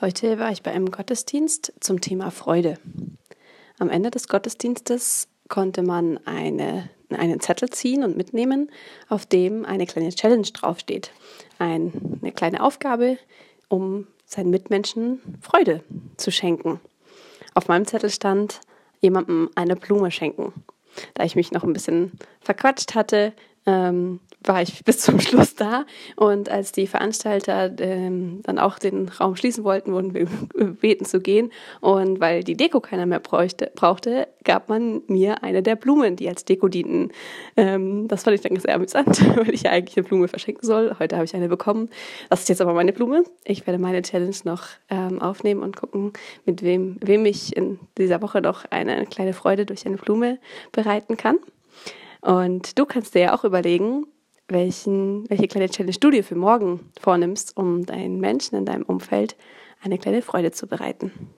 Heute war ich bei einem Gottesdienst zum Thema Freude. Am Ende des Gottesdienstes konnte man eine, einen Zettel ziehen und mitnehmen, auf dem eine kleine Challenge draufsteht. Ein, eine kleine Aufgabe, um seinen Mitmenschen Freude zu schenken. Auf meinem Zettel stand, jemandem eine Blume schenken. Da ich mich noch ein bisschen verquatscht hatte, ähm, war ich bis zum Schluss da. Und als die Veranstalter ähm, dann auch den Raum schließen wollten, wurden wir gebeten zu gehen. Und weil die Deko keiner mehr bräuchte, brauchte, gab man mir eine der Blumen, die als Deko dienten. Ähm, das fand ich dann sehr amüsant, weil ich ja eigentlich eine Blume verschenken soll. Heute habe ich eine bekommen. Das ist jetzt aber meine Blume. Ich werde meine Challenge noch ähm, aufnehmen und gucken, mit wem, wem ich in dieser Woche noch eine kleine Freude durch eine Blume bereiten kann. Und du kannst dir ja auch überlegen, welchen, welche kleine Challenge du dir für morgen vornimmst, um deinen Menschen in deinem Umfeld eine kleine Freude zu bereiten.